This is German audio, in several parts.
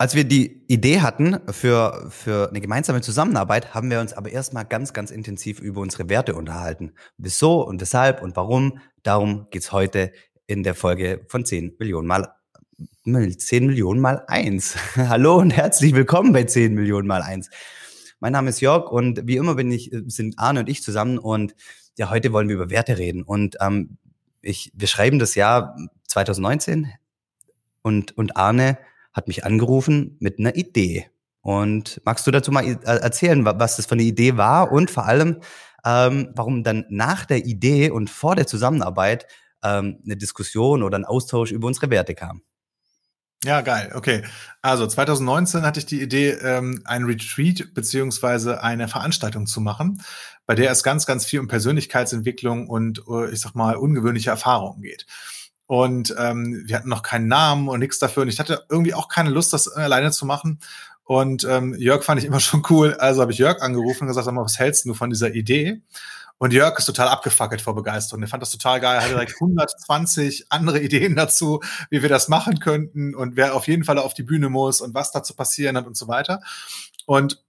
Als wir die Idee hatten für, für eine gemeinsame Zusammenarbeit, haben wir uns aber erstmal ganz, ganz intensiv über unsere Werte unterhalten. Wieso und weshalb und warum, darum geht's heute in der Folge von 10 Millionen mal 10 Millionen mal eins. Hallo und herzlich willkommen bei 10 Millionen mal eins. Mein Name ist Jörg und wie immer bin ich, sind Arne und ich zusammen und ja, heute wollen wir über Werte reden und ähm, ich, wir schreiben das Jahr 2019 und, und Arne hat mich angerufen mit einer Idee. Und magst du dazu mal äh, erzählen, was das für eine Idee war und vor allem, ähm, warum dann nach der Idee und vor der Zusammenarbeit ähm, eine Diskussion oder ein Austausch über unsere Werte kam? Ja, geil. Okay. Also 2019 hatte ich die Idee, ähm, ein Retreat beziehungsweise eine Veranstaltung zu machen, bei der es ganz, ganz viel um Persönlichkeitsentwicklung und, äh, ich sag mal, ungewöhnliche Erfahrungen geht. Und ähm, wir hatten noch keinen Namen und nichts dafür. Und ich hatte irgendwie auch keine Lust, das alleine zu machen. Und ähm, Jörg fand ich immer schon cool. Also habe ich Jörg angerufen und gesagt, sag mal, was hältst du von dieser Idee? Und Jörg ist total abgefackelt vor Begeisterung. Er fand das total geil. Er hatte direkt 120 andere Ideen dazu, wie wir das machen könnten und wer auf jeden Fall auf die Bühne muss und was dazu passieren hat und so weiter. Und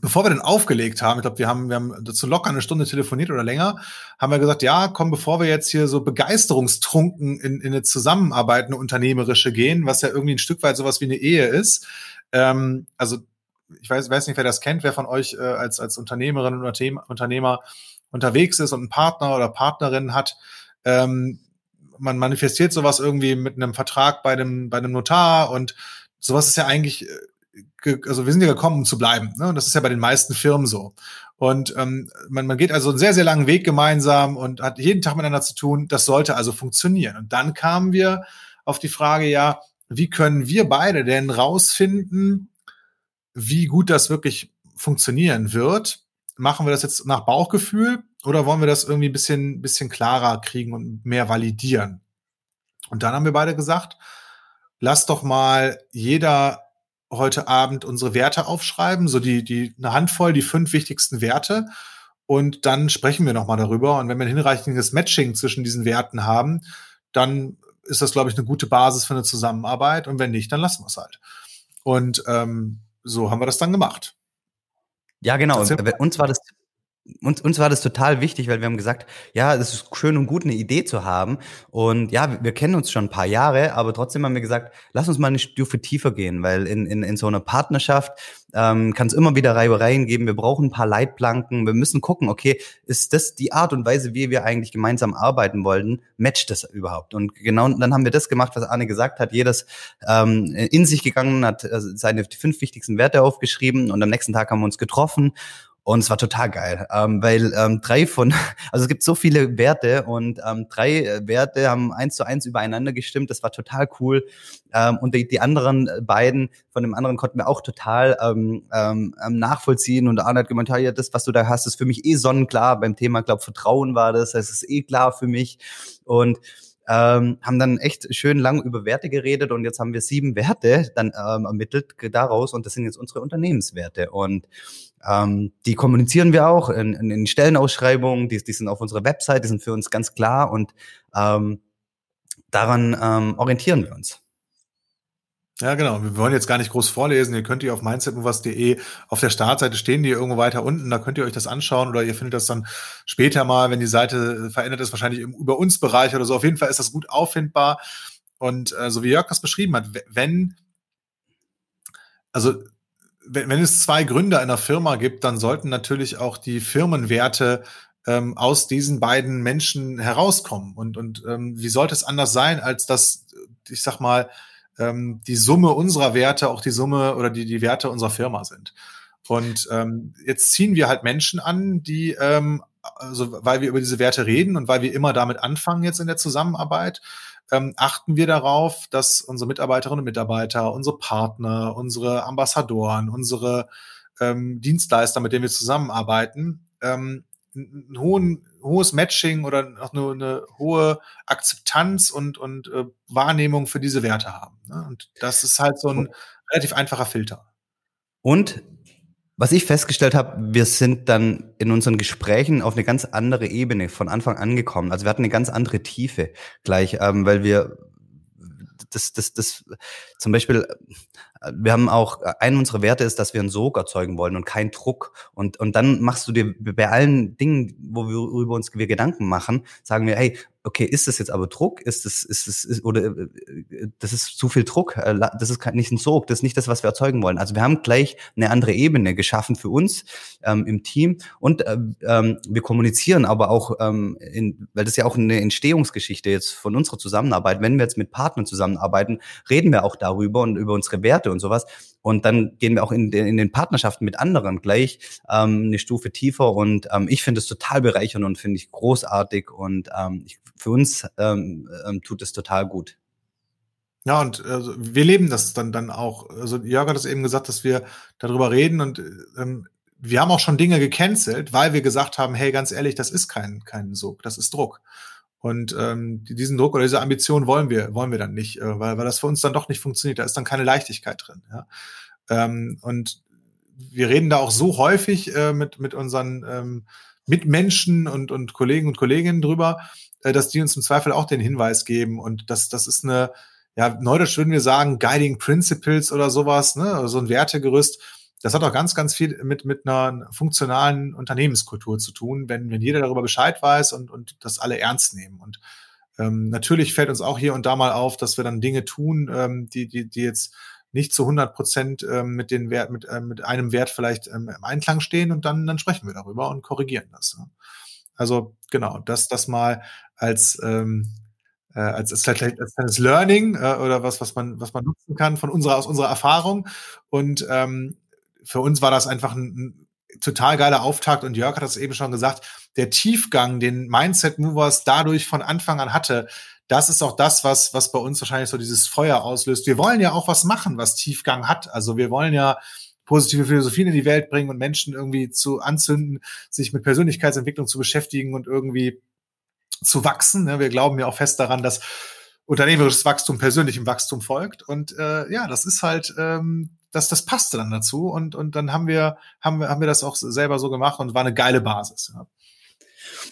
bevor wir dann aufgelegt haben, ich glaube, wir haben, wir haben dazu locker eine Stunde telefoniert oder länger, haben wir gesagt, ja, komm, bevor wir jetzt hier so begeisterungstrunken in, in eine Zusammenarbeit, eine unternehmerische gehen, was ja irgendwie ein Stück weit sowas wie eine Ehe ist. Ähm, also ich weiß, weiß nicht, wer das kennt, wer von euch äh, als, als Unternehmerin oder Unternehmer unterwegs ist und einen Partner oder Partnerin hat. Ähm, man manifestiert sowas irgendwie mit einem Vertrag bei einem, bei einem Notar und sowas ist ja eigentlich äh, also wir sind ja gekommen, um zu bleiben. Ne? Und das ist ja bei den meisten Firmen so. Und ähm, man, man geht also einen sehr, sehr langen Weg gemeinsam und hat jeden Tag miteinander zu tun. Das sollte also funktionieren. Und dann kamen wir auf die Frage, ja, wie können wir beide denn rausfinden, wie gut das wirklich funktionieren wird? Machen wir das jetzt nach Bauchgefühl oder wollen wir das irgendwie ein bisschen, bisschen klarer kriegen und mehr validieren? Und dann haben wir beide gesagt, lass doch mal jeder heute Abend unsere Werte aufschreiben, so die, die, eine Handvoll, die fünf wichtigsten Werte. Und dann sprechen wir nochmal darüber. Und wenn wir ein hinreichendes Matching zwischen diesen Werten haben, dann ist das, glaube ich, eine gute Basis für eine Zusammenarbeit. Und wenn nicht, dann lassen wir es halt. Und ähm, so haben wir das dann gemacht. Ja, genau. Uns war das uns, uns war das total wichtig, weil wir haben gesagt, ja, es ist schön und gut, eine Idee zu haben. Und ja, wir kennen uns schon ein paar Jahre, aber trotzdem haben wir gesagt, lass uns mal eine Stufe tiefer gehen, weil in, in, in so einer Partnerschaft ähm, kann es immer wieder Reibereien geben. Wir brauchen ein paar Leitplanken. Wir müssen gucken, okay, ist das die Art und Weise, wie wir eigentlich gemeinsam arbeiten wollten? Matcht das überhaupt? Und genau dann haben wir das gemacht, was Arne gesagt hat. Jedes ähm, in sich gegangen, hat äh, seine fünf wichtigsten Werte aufgeschrieben und am nächsten Tag haben wir uns getroffen und es war total geil, ähm, weil ähm, drei von, also es gibt so viele Werte und ähm, drei äh, Werte haben eins zu eins übereinander gestimmt. Das war total cool. Ähm, und die, die anderen beiden von dem anderen konnten wir auch total ähm, ähm, ähm nachvollziehen. Und Arne hat gemeint, ja, das, was du da hast, ist für mich eh sonnenklar. Beim Thema, glaube Vertrauen war das. Das ist eh klar für mich. Und ähm, haben dann echt schön lang über Werte geredet und jetzt haben wir sieben Werte dann ähm, ermittelt daraus und das sind jetzt unsere Unternehmenswerte und ähm, die kommunizieren wir auch in, in, in Stellenausschreibungen, die, die sind auf unserer Website, die sind für uns ganz klar und ähm, daran ähm, orientieren wir uns. Ja, genau. Wir wollen jetzt gar nicht groß vorlesen. Ihr könnt ihr auf mindsetmovers.de auf der Startseite stehen, die irgendwo weiter unten. Da könnt ihr euch das anschauen oder ihr findet das dann später mal, wenn die Seite verändert ist, wahrscheinlich im Über uns Bereich oder so. Auf jeden Fall ist das gut auffindbar. Und äh, so wie Jörg das beschrieben hat, wenn, also wenn, wenn es zwei Gründer einer Firma gibt, dann sollten natürlich auch die Firmenwerte ähm, aus diesen beiden Menschen herauskommen. Und, und ähm, wie sollte es anders sein, als dass, ich sag mal, ähm, die Summe unserer Werte auch die Summe oder die, die Werte unserer Firma sind. Und ähm, jetzt ziehen wir halt Menschen an, die, ähm, also weil wir über diese Werte reden und weil wir immer damit anfangen jetzt in der Zusammenarbeit, ähm, achten wir darauf, dass unsere Mitarbeiterinnen und Mitarbeiter, unsere Partner, unsere Ambassadoren, unsere ähm, Dienstleister, mit denen wir zusammenarbeiten, ähm, einen hohen hohes Matching oder auch nur eine hohe Akzeptanz und, und äh, Wahrnehmung für diese Werte haben. Ne? Und das ist halt so ein relativ einfacher Filter. Und was ich festgestellt habe, wir sind dann in unseren Gesprächen auf eine ganz andere Ebene von Anfang an gekommen. Also wir hatten eine ganz andere Tiefe gleich, ähm, weil wir das, das, das zum Beispiel wir haben auch, ein unserer Werte ist, dass wir einen Sog erzeugen wollen und keinen Druck. Und, und dann machst du dir bei allen Dingen, wo wir über uns wir Gedanken machen, sagen wir, hey, okay, ist das jetzt aber Druck? Ist das, ist das, ist, oder äh, das ist zu viel Druck? Äh, das ist nicht ein Sog, das ist nicht das, was wir erzeugen wollen. Also wir haben gleich eine andere Ebene geschaffen für uns ähm, im Team und äh, ähm, wir kommunizieren aber auch, ähm, in, weil das ja auch eine Entstehungsgeschichte jetzt von unserer Zusammenarbeit. Wenn wir jetzt mit Partnern zusammenarbeiten, reden wir auch darüber und über unsere Werte und sowas. Und dann gehen wir auch in den, in den Partnerschaften mit anderen gleich ähm, eine Stufe tiefer. Und ähm, ich finde es total bereichernd und finde ich großartig. Und ähm, ich, für uns ähm, ähm, tut es total gut. Ja, und also, wir leben das dann, dann auch. Also Jörg hat es eben gesagt, dass wir darüber reden und ähm, wir haben auch schon Dinge gecancelt, weil wir gesagt haben, hey, ganz ehrlich, das ist kein, kein Sog, das ist Druck. Und ähm, diesen Druck oder diese Ambition wollen wir, wollen wir dann nicht, äh, weil, weil das für uns dann doch nicht funktioniert. Da ist dann keine Leichtigkeit drin. Ja? Ähm, und wir reden da auch so häufig äh, mit, mit unseren ähm, Mitmenschen und, und Kollegen und Kolleginnen drüber, äh, dass die uns im Zweifel auch den Hinweis geben. Und das, das ist eine, ja, neudeutsch würden wir sagen, Guiding Principles oder sowas, ne? So ein Wertegerüst das hat auch ganz, ganz viel mit, mit einer funktionalen Unternehmenskultur zu tun, wenn, wenn jeder darüber Bescheid weiß und, und das alle ernst nehmen. Und ähm, natürlich fällt uns auch hier und da mal auf, dass wir dann Dinge tun, ähm, die, die, die jetzt nicht zu 100 Prozent ähm, mit den Wert, mit, äh, mit einem Wert vielleicht ähm, im Einklang stehen und dann, dann sprechen wir darüber und korrigieren das. Ne? Also genau, das, das mal als, ähm, äh, als, als, als, als Learning äh, oder was, was man, was man nutzen kann von unserer, aus unserer Erfahrung. Und ähm, für uns war das einfach ein, ein total geiler Auftakt und Jörg hat das eben schon gesagt, der Tiefgang, den Mindset Movers dadurch von Anfang an hatte, das ist auch das, was, was bei uns wahrscheinlich so dieses Feuer auslöst. Wir wollen ja auch was machen, was Tiefgang hat. Also wir wollen ja positive Philosophien in die Welt bringen und Menschen irgendwie zu anzünden, sich mit Persönlichkeitsentwicklung zu beschäftigen und irgendwie zu wachsen. Wir glauben ja auch fest daran, dass unternehmerisches Wachstum persönlichem Wachstum folgt. Und äh, ja, das ist halt ähm, das, das passte dann dazu und, und dann haben wir, haben wir, haben wir das auch selber so gemacht und war eine geile Basis. Ja.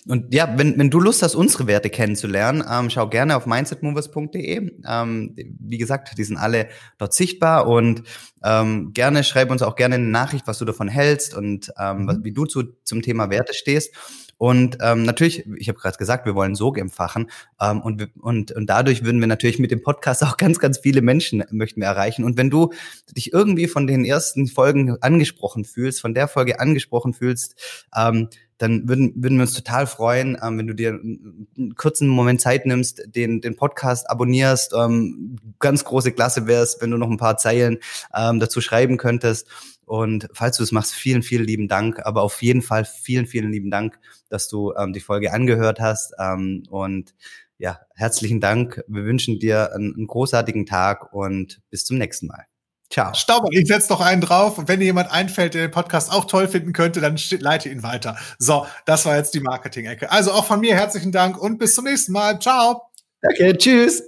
Und ja, wenn, wenn du Lust hast, unsere Werte kennenzulernen, ähm, schau gerne auf mindsetmovers.de. Ähm, wie gesagt, die sind alle dort sichtbar und ähm, gerne schreib uns auch gerne eine Nachricht, was du davon hältst und ähm, mhm. wie du zu, zum Thema Werte stehst. Und ähm, natürlich, ich habe gerade gesagt, wir wollen Sog empfachen ähm, und, und, und dadurch würden wir natürlich mit dem Podcast auch ganz, ganz viele Menschen möchten wir erreichen. Und wenn du dich irgendwie von den ersten Folgen angesprochen fühlst, von der Folge angesprochen fühlst, ähm, dann würden, würden wir uns total freuen, ähm, wenn du dir einen kurzen Moment Zeit nimmst, den, den Podcast abonnierst. Ähm, ganz große Klasse wär's, wenn du noch ein paar Zeilen ähm, dazu schreiben könntest. Und falls du es machst, vielen, vielen lieben Dank. Aber auf jeden Fall vielen, vielen lieben Dank, dass du ähm, die Folge angehört hast. Ähm, und ja, herzlichen Dank. Wir wünschen dir einen, einen großartigen Tag und bis zum nächsten Mal. Ciao. Stauber, ich setze noch einen drauf. Und wenn dir jemand einfällt, der den Podcast auch toll finden könnte, dann leite ihn weiter. So, das war jetzt die Marketing-Ecke. Also auch von mir herzlichen Dank und bis zum nächsten Mal. Ciao. Okay, tschüss.